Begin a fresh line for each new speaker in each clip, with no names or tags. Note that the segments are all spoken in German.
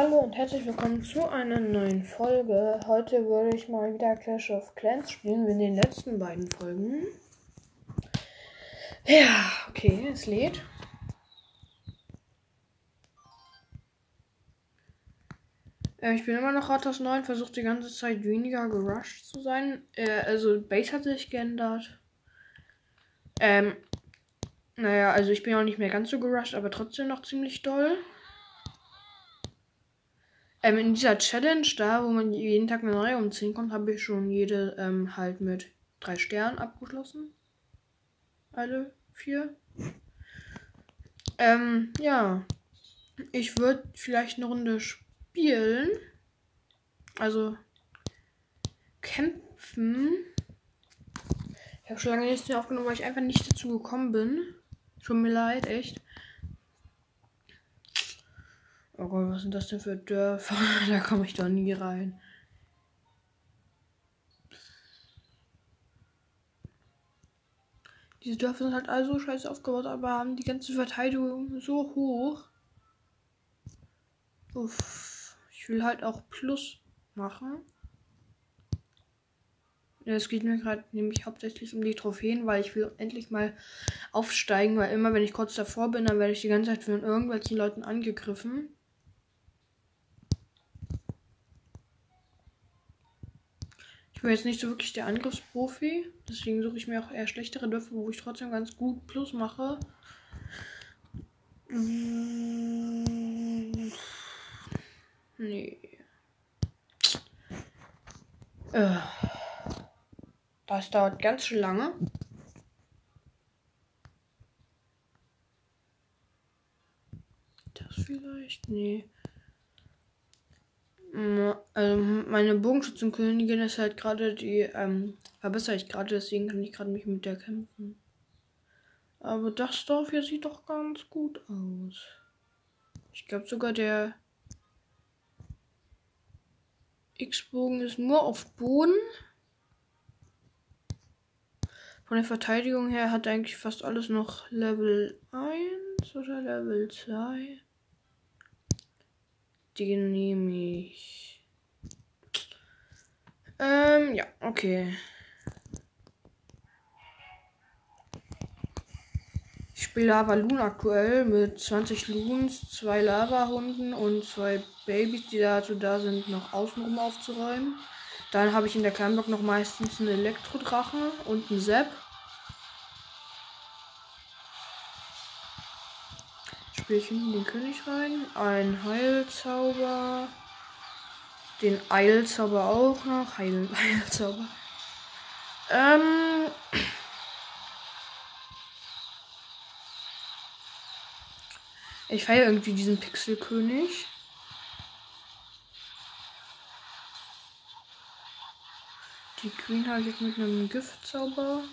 Hallo und herzlich willkommen zu einer neuen Folge. Heute würde ich mal wieder Clash of Clans spielen, wie in den letzten beiden Folgen. Ja, okay, es lädt. Äh, ich bin immer noch Rathaus 9, versuche die ganze Zeit weniger gerusht zu sein. Äh, also Base hat sich geändert. Ähm, naja, also ich bin auch nicht mehr ganz so gerusht, aber trotzdem noch ziemlich doll. Ähm, in dieser Challenge da, wo man jeden Tag eine neue um 10 kommt, habe ich schon jede ähm, halt mit drei Sternen abgeschlossen. Alle vier. Ähm, ja. Ich würde vielleicht eine Runde spielen. Also kämpfen. Ich habe schon lange nichts mehr aufgenommen, weil ich einfach nicht dazu gekommen bin. Tut mir leid, echt. Oh Gott, was sind das denn für Dörfer? da komme ich doch nie rein. Diese Dörfer sind halt alle so scheiße aufgebaut, aber haben die ganze Verteidigung so hoch. Uff. Ich will halt auch Plus machen. Es geht mir gerade nämlich hauptsächlich um die Trophäen, weil ich will endlich mal aufsteigen, weil immer wenn ich kurz davor bin, dann werde ich die ganze Zeit von irgendwelchen Leuten angegriffen. Ich bin jetzt nicht so wirklich der Angriffsprofi. Deswegen suche ich mir auch eher schlechtere Dörfer, wo ich trotzdem ganz gut Plus mache. Mm. Nee. Äh. Das dauert ganz schön lange. Das vielleicht? Nee. Also meine Bogenschützenkönigin ist halt gerade die, ähm, verbessere ich gerade, deswegen kann ich gerade mich mit der kämpfen. Aber das Dorf hier sieht doch ganz gut aus. Ich glaube sogar der X-Bogen ist nur auf Boden. Von der Verteidigung her hat eigentlich fast alles noch Level 1 oder Level 2. Den nehme ich. Ähm, ja, okay. Ich spiele Lava Loon aktuell mit 20 Loons, zwei Lava-Hunden und zwei Babys, die dazu da sind, noch außenrum aufzuräumen. Dann habe ich in der Kleinblock noch meistens einen Elektrodrachen und einen Sepp. Spiele ich hinten den König rein. Ein Heilzauber. Den Eilzauber auch noch. Heil Heilzauber. Ähm. Ich feiere irgendwie diesen Pixelkönig. Die Queen habe ich mit einem Giftzauber.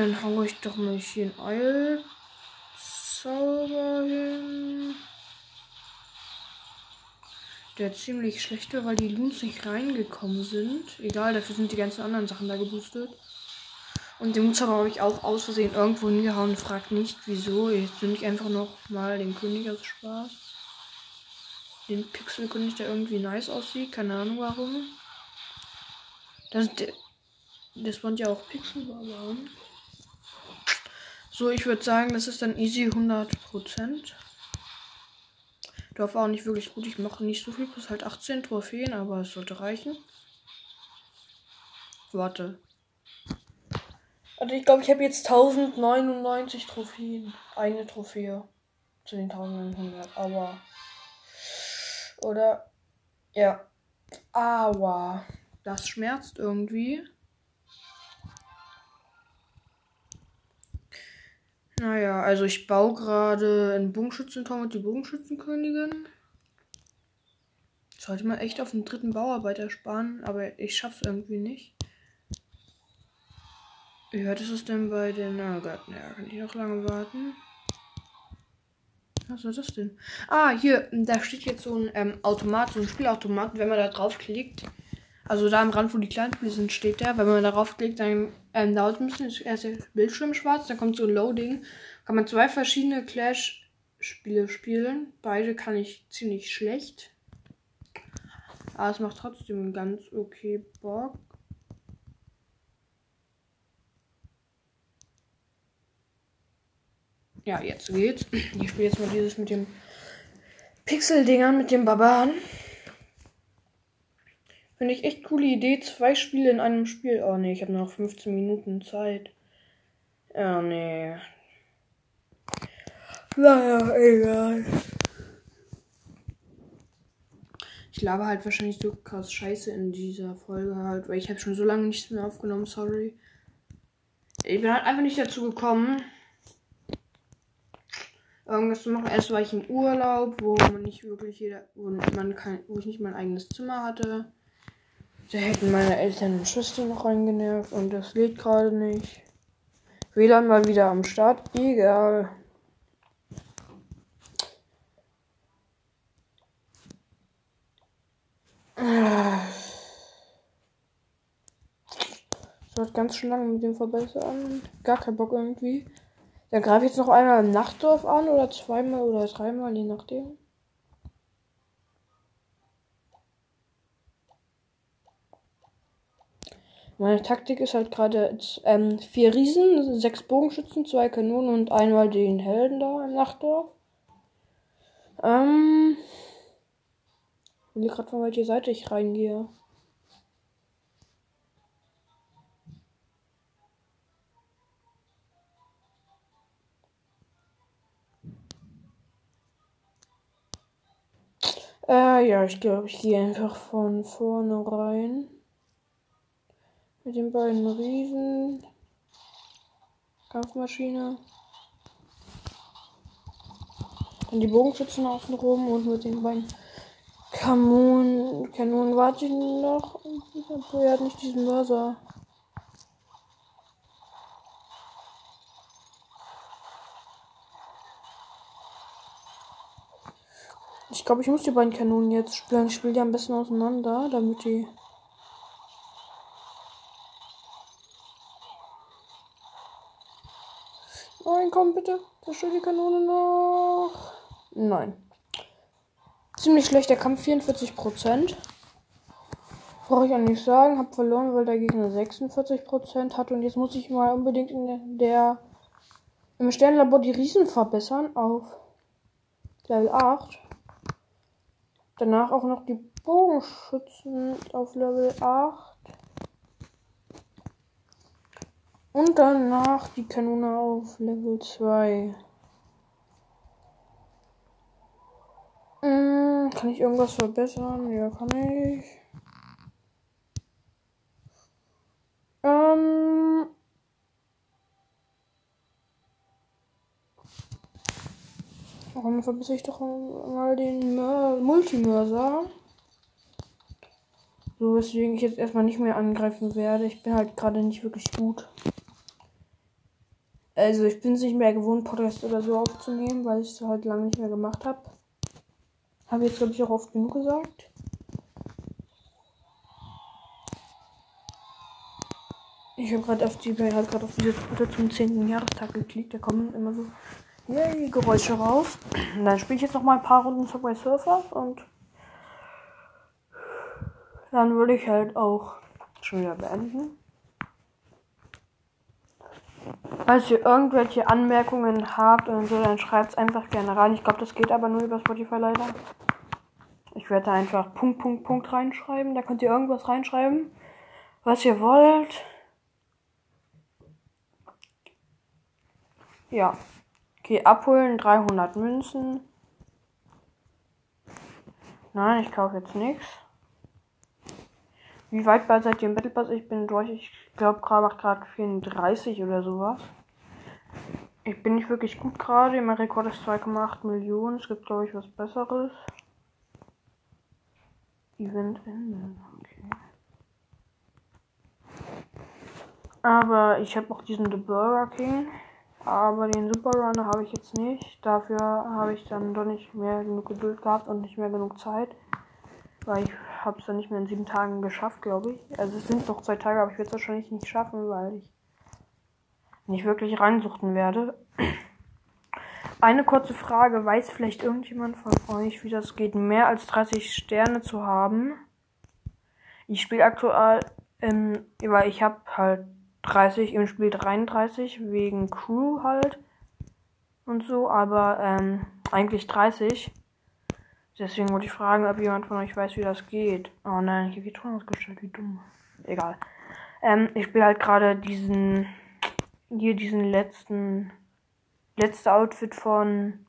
Dann hau ich doch mal hier einen Eilzauber hin. Der ziemlich schlecht war, weil die Loons nicht reingekommen sind. Egal, dafür sind die ganzen anderen Sachen da geboostet. Und den Mutzer habe ich auch aus Versehen irgendwo hingehauen. Fragt nicht, wieso. Jetzt bin ich einfach noch mal den König aus Spaß den Pixelkönig, der irgendwie nice aussieht. Keine Ahnung warum. Das, das waren ja auch Pixelbarbaren. So, ich würde sagen, das ist dann easy 100%. Dorf auch nicht wirklich gut. Ich mache nicht so viel, plus halt 18 Trophäen, aber es sollte reichen. Warte. Also ich glaube, ich habe jetzt 1099 Trophäen. Eine Trophäe zu den 1900. Aber oder ja. Aua. Das schmerzt irgendwie. Naja, also ich baue gerade ein Bogenschützentor mit die Bogenschützenkönigin. Sollte man echt auf den dritten Bauarbeiter sparen, aber ich schaff's irgendwie nicht. Wie hört es denn bei den. Oh Gott, naja, kann ich noch lange warten. Was ist das denn? Ah, hier, da steht jetzt so ein ähm, Automat, so ein Spielautomat. Wenn man da draufklickt, Also da am Rand, wo die kleinen sind, steht der. Wenn man darauf klickt, dann ähm, dauert ein bisschen. Ist erst der Bildschirm schwarz, dann kommt so ein Loading. Kann man zwei verschiedene Clash-Spiele spielen. Beide kann ich ziemlich schlecht. Aber es macht trotzdem ganz okay Bock. Ja, jetzt geht's. Ich spiele jetzt mal dieses mit dem Pixel-Dingern, mit dem Barbaren. Finde ich echt coole Idee. Zwei Spiele in einem Spiel. Oh nee, ich habe noch 15 Minuten Zeit. Ja, nee. Naja, egal. Ich laber halt wahrscheinlich so krass Scheiße in dieser Folge halt, weil ich habe schon so lange nichts mehr aufgenommen, sorry. Ich bin halt einfach nicht dazu gekommen irgendwas zu machen. Erst war ich im Urlaub, wo man nicht wirklich jeder, wo man kein, wo ich nicht mein eigenes Zimmer hatte. Da hätten meine Eltern und Schwester noch reingenervt und das geht gerade nicht. WLAN mal wieder am Start. Egal. Wird ganz schön lange mit dem verbessern. Gar kein Bock irgendwie. Dann greife ich jetzt noch einmal im Nachtdorf an oder zweimal oder dreimal, je nachdem. Meine Taktik ist halt gerade ähm, vier Riesen, sechs Bogenschützen, zwei Kanonen und einmal den Helden da im Nachtdorf. Ähm. Ich will gerade von welcher Seite ich reingehe. Äh, ja, ich glaube, ich gehe einfach von vorne rein. Mit den beiden Riesen. Kampfmaschine. Dann die Bogenschützen außen rum und mit den beiden Kanonen. Kanonen warte ich noch. Er hat nicht diesen Mörser. Ich glaube, ich muss die beiden Kanonen jetzt spielen. Ich spiele die am besten auseinander, damit die. Nein, komm bitte. Zerstör die Kanone noch. Nein. Ziemlich schlechter Kampf, 44%. Brauche ich auch nicht sagen. Hab verloren, weil der Gegner 46% hat. Und jetzt muss ich mal unbedingt in der, im Sternlabor die Riesen verbessern auf Level 8. Danach auch noch die Bogenschützen auf Level 8. Und danach die Kanone auf Level 2. Hm, kann ich irgendwas verbessern? Ja, kann ich. Ähm. Warum verbessere ich doch mal den Multimörser? So, weswegen ich jetzt erstmal nicht mehr angreifen werde. Ich bin halt gerade nicht wirklich gut. Also, ich bin es nicht mehr gewohnt, Podcast oder so aufzunehmen, weil ich es halt lange nicht mehr gemacht habe. Habe jetzt, glaube ich, auch oft genug gesagt. Ich habe gerade auf die, halt gerade auf diese Foto zum 10. Jahrestag geklickt. Da kommen immer so Yay, Geräusche raus. dann spiele ich jetzt noch mal ein paar Runden Subway Surfers und dann würde ich halt auch schon wieder beenden. Falls ihr irgendwelche Anmerkungen habt und so, dann schreibt es einfach gerne rein. Ich glaube, das geht aber nur über Spotify leider. Ich werde einfach Punkt, Punkt, Punkt reinschreiben. Da könnt ihr irgendwas reinschreiben, was ihr wollt. Ja. Okay, abholen 300 Münzen. Nein, ich kaufe jetzt nichts. Wie weit bei seid ihr im Battle Pass? Ich bin durch. Ich glaube, gerade macht gerade 34 oder sowas. Ich bin nicht wirklich gut gerade. Mein Rekord ist 2,8 Millionen. Es gibt, glaube ich, was Besseres. Event Ende. Okay. Aber ich habe auch diesen The Burger King. Aber den Super Runner habe ich jetzt nicht. Dafür habe ich dann doch nicht mehr genug Geduld gehabt und nicht mehr genug Zeit. Weil ich habe es dann nicht mehr in sieben Tagen geschafft, glaube ich. Also es sind noch zwei Tage, aber ich werde es wahrscheinlich nicht schaffen, weil ich nicht wirklich reinsuchten werde. Eine kurze Frage, weiß vielleicht irgendjemand von euch, wie das geht, mehr als 30 Sterne zu haben? Ich spiele aktuell, ähm, weil ich habe halt 30, im Spiel 33, wegen Crew halt und so, aber ähm, eigentlich 30. Deswegen wollte ich fragen, ob jemand von euch weiß, wie das geht. Oh nein, hier wird Ton ausgestellt, wie dumm. Egal. Ähm, ich spiele halt gerade diesen, hier diesen letzten, letzte Outfit von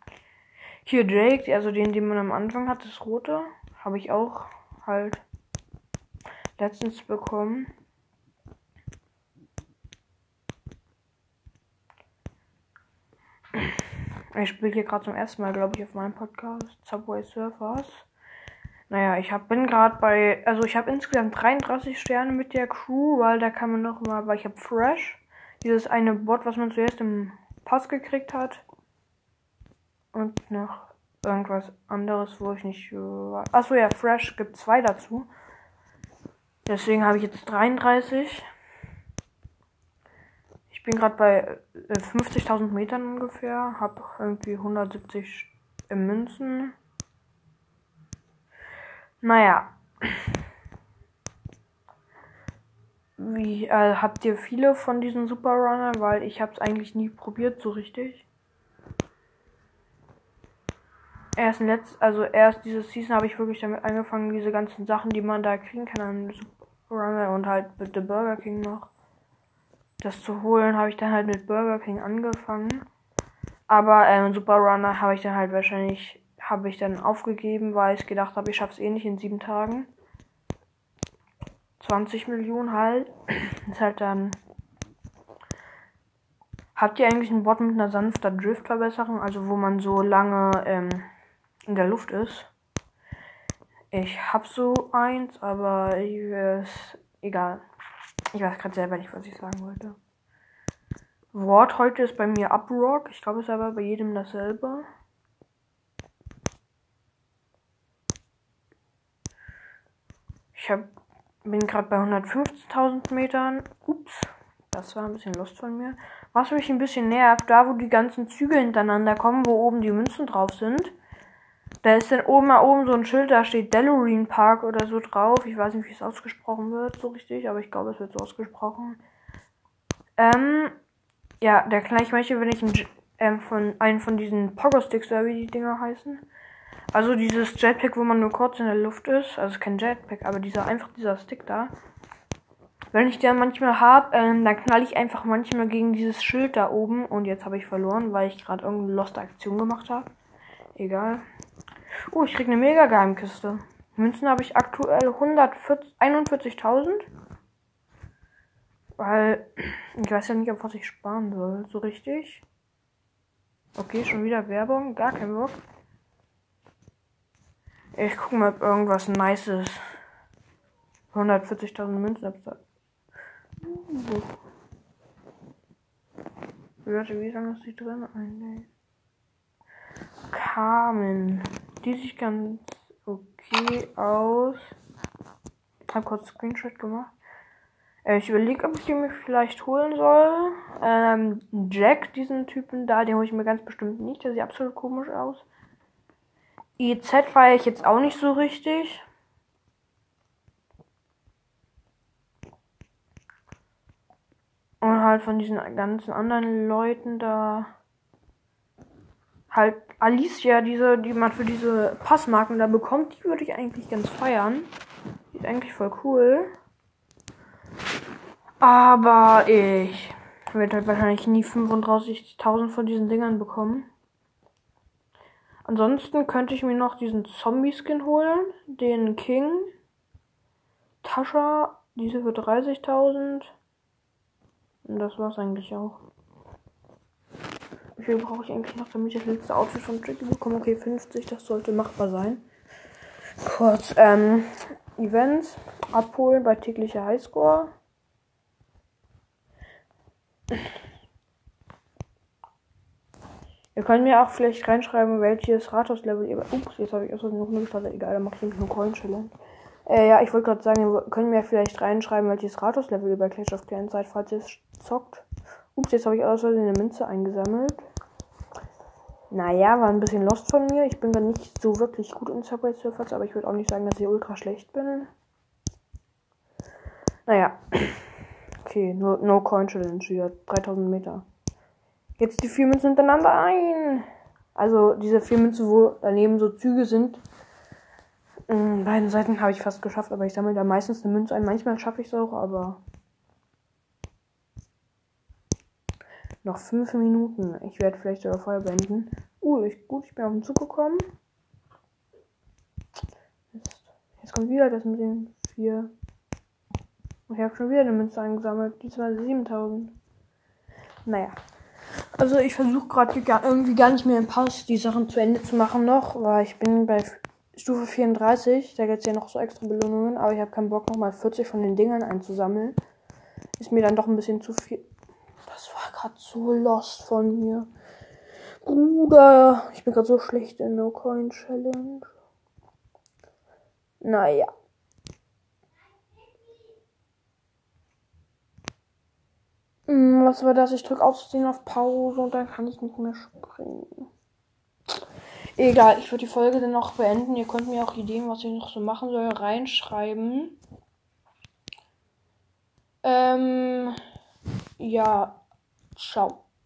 hier Drake, also den, den man am Anfang hat, das rote. Habe ich auch halt letztens bekommen. Ich spiele hier gerade zum ersten Mal, glaube ich, auf meinem Podcast Subway Surfers. Naja, ich hab, bin gerade bei, also ich habe insgesamt 33 Sterne mit der Crew, weil da kann man noch mal, weil ich habe Fresh, dieses eine Bot, was man zuerst im Pass gekriegt hat. Und noch irgendwas anderes, wo ich nicht. Äh, achso, ja, Fresh gibt zwei dazu. Deswegen habe ich jetzt 33. Ich bin gerade bei 50.000 äh, Metern ungefähr, habe irgendwie 170 Münzen. Naja. Wie äh, habt ihr viele von diesen Super Runner? Weil ich habe es eigentlich nie probiert so richtig. Erst letzt, also erst diese Season habe ich wirklich damit angefangen, diese ganzen Sachen, die man da kriegen kann an Super Runner und halt The Burger King noch das zu holen, habe ich dann halt mit Burger King angefangen. Aber ähm, Super Runner habe ich dann halt wahrscheinlich, habe ich dann aufgegeben, weil ich gedacht habe, ich schaffe es eh nicht in sieben Tagen. 20 Millionen halt. ist halt dann. Habt ihr eigentlich einen Bot mit einer sanfter Driftverbesserung, also wo man so lange ähm, in der Luft ist? Ich hab so eins, aber ich, ist egal. Ich weiß gerade selber nicht, was ich sagen wollte. Wort heute ist bei mir Uprock. Ich glaube, es ist aber bei jedem dasselbe. Ich hab, bin gerade bei 150.000 Metern. Ups, das war ein bisschen Lust von mir. Was mich ein bisschen nervt, da wo die ganzen Züge hintereinander kommen, wo oben die Münzen drauf sind. Da ist dann oben mal oben so ein Schild, da steht Delorine Park oder so drauf. Ich weiß nicht, wie es ausgesprochen wird, so richtig, aber ich glaube, es wird so ausgesprochen. Ähm, ja, der kann ich möchte, wenn ich einen, ähm, von einen von diesen Pogo-Sticks oder wie die Dinger heißen. Also dieses Jetpack, wo man nur kurz in der Luft ist. Also kein Jetpack, aber dieser einfach dieser Stick da. Wenn ich den manchmal habe, ähm, dann knall ich einfach manchmal gegen dieses Schild da oben. Und jetzt habe ich verloren, weil ich gerade irgendeine lost Aktion gemacht habe. Egal. Oh, ich krieg eine mega Geheimkiste. Münzen habe ich aktuell 141.000. Weil ich weiß ja nicht, auf was ich sparen soll. So richtig. Okay, schon wieder Werbung. Gar kein Bock. Ich guck mal, ob irgendwas Nices. 140.000 Münzen. Warte, wie lange ist die drin? Ein Carmen. Die sieht ganz okay aus. Hab kurz Screenshot gemacht. Äh, ich überlege, ob ich den mir vielleicht holen soll. Ähm, Jack, diesen Typen da, den hole ich mir ganz bestimmt nicht. Der sieht absolut komisch aus. IZ feiere ich jetzt auch nicht so richtig. Und halt von diesen ganzen anderen Leuten da. Halt Alicia, diese, die man für diese Passmarken da bekommt, die würde ich eigentlich ganz feiern. Die ist eigentlich voll cool. Aber ich werde halt wahrscheinlich nie 35.000 von diesen Dingern bekommen. Ansonsten könnte ich mir noch diesen Zombie-Skin holen. Den King. Tascha. Diese für 30.000. Und das war's eigentlich auch. Wie viel brauche ich eigentlich noch, damit ich das letzte Outfit von Tricky bekomme? Okay, 50, das sollte machbar sein. Kurz, ähm, Events abholen bei täglicher Highscore. Ihr könnt mir auch vielleicht reinschreiben, welches Rathaus-Level ihr. Ups, jetzt habe ich erstmal noch eine gestartet. Egal, dann mache ich nur Coin Challenge. Äh, ja, ich wollte gerade sagen, wir können mir vielleicht reinschreiben, welches Rathaus-Level ihr bei Clash of Clans seid, falls ihr es zockt. Ups, jetzt habe ich aus Versehen eine Münze eingesammelt. Naja, war ein bisschen lost von mir. Ich bin dann nicht so wirklich gut in Subway Surfers, aber ich würde auch nicht sagen, dass ich ultra schlecht bin. Naja. Okay, no, no Coin Challenge wieder. 3000 Meter. Jetzt die vier Münzen hintereinander ein. Also diese vier Münzen, wo daneben so Züge sind. In beiden Seiten habe ich fast geschafft, aber ich sammle da meistens eine Münze ein. Manchmal schaffe ich es auch, aber Noch fünf Minuten. Ich werde vielleicht sogar vorher beenden. Uh, ich, gut, ich bin auf den Zug gekommen. Jetzt, jetzt kommt wieder das mit den vier. Ich habe schon wieder eine Münze eingesammelt. Diesmal 7000. Naja. Also ich versuche gerade irgendwie gar nicht mehr im Pass die Sachen zu Ende zu machen noch, weil ich bin bei Stufe 34. Da gibt es ja noch so extra Belohnungen, aber ich habe keinen Bock nochmal 40 von den Dingern einzusammeln. Ist mir dann doch ein bisschen zu viel gerade so lost von mir. Bruder, ich bin gerade so schlecht in No Coin Challenge. Naja. Hm, was war das? Ich drücke auszusehen auf Pause und dann kann ich nicht mehr springen. Egal, ich würde die Folge dann noch beenden. Ihr könnt mir auch Ideen, was ich noch so machen soll, reinschreiben. Ähm, ja, 少